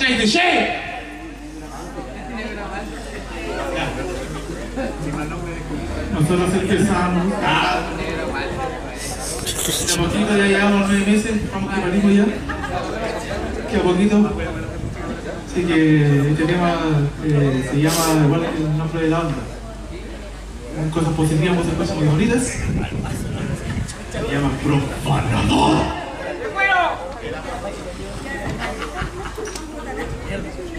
Shake the shake. Nosotros empezamos. Ah. De a poquito ya llevamos nueve meses, vamos que parimos ya. Que a poquito. Así que este tema eh, se llama igual que el nombre de la onda. Cosas positivas, cosas muy bonitas. Se llama Profanador. Yeah.